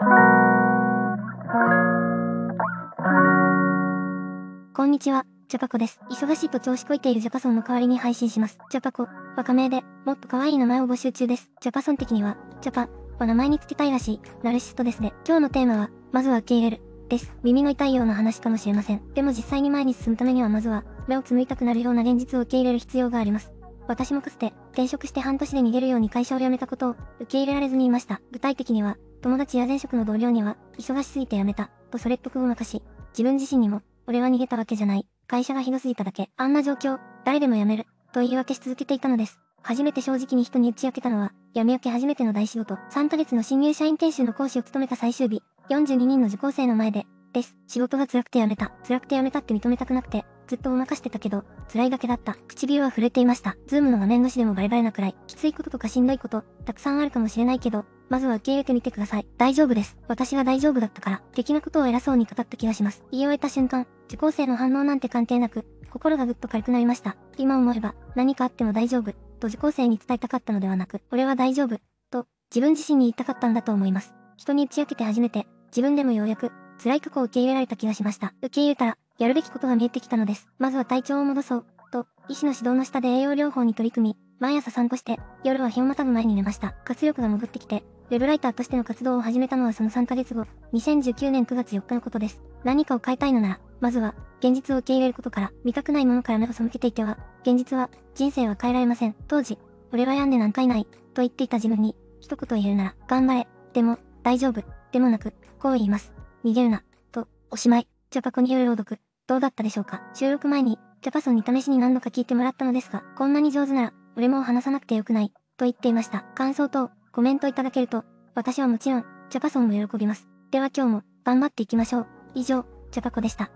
こんにちは、ジャパコです。忙しいと調子こいているジャパソンの代わりに配信します。ジャパコ、若名で、もっと可愛い名前を募集中です。ジャパソン的には、ジャパは名前につけたいらしい、ナルシストですね。今日のテーマは、まずは受け入れる。です。耳の痛いような話かもしれません。でも実際に前に進むためにはまずは、目をつむいたくなるような現実を受け入れる必要があります。私もかつて、転職して半年で逃げるように会社を辞めたことを受け入れられずにいました。具体的には、友達や前職の同僚には、忙しすぎて辞めた、とそれっぽくごまかし、自分自身にも、俺は逃げたわけじゃない。会社がひどすぎただけ。あんな状況、誰でも辞める。と言い訳し続けていたのです。初めて正直に人に打ち明けたのは、辞め明け初めての大仕事。3ヶ月の新入社員研修の講師を務めた最終日、42人の受講生の前で、です。仕事が辛くて辞めた。辛くて辞めたって認めたくなくて、ずっとごまかしてたけど、辛いだけだった。唇は震えていました。ズームの画面越しでもバレバレなくらい。きついこととかしんどいこと、たくさんあるかもしれないけど、まずは受け入れてみてください。大丈夫です。私が大丈夫だったから、的なことを偉そうに語った気がします。言い終えた瞬間、受講生の反応なんて関係なく、心がぐっと軽くなりました。今思えば、何かあっても大丈夫、と受講生に伝えたかったのではなく、俺は大丈夫、と、自分自身に言いたかったんだと思います。人に打ち明けて初めて、自分でもようやく、辛い過去を受け入れられた気がしました。受け入れたら、やるべきことが見えてきたのです。まずは体調を戻そう、と、医師の指導の下で栄養療法に取り組み、毎朝散歩して、夜は日をまたぐ前に寝ました。活力が戻ってきて、ウェブライターとしての活動を始めたのはその3ヶ月後、2019年9月4日のことです。何かを変えたいのなら、まずは、現実を受け入れることから、見たくないものから目を背けていては、現実は、人生は変えられません。当時、俺は病んでなんかいない、と言っていた自分に、一言言えるなら、頑張れ、でも、大丈夫、でもなく、こう言います。逃げるな、と、おしまい。ジャパコによる朗読、どうだったでしょうか？収録前に、ジャパソンに試しに何度か聞いてもらったのですが、こんなに上手なら、俺も話さなくてよくない、と言っていました。感想等、コメントいただけると、私はもちろん、ジャパソンも喜びます。では今日も、頑張っていきましょう。以上、ジャパコでした。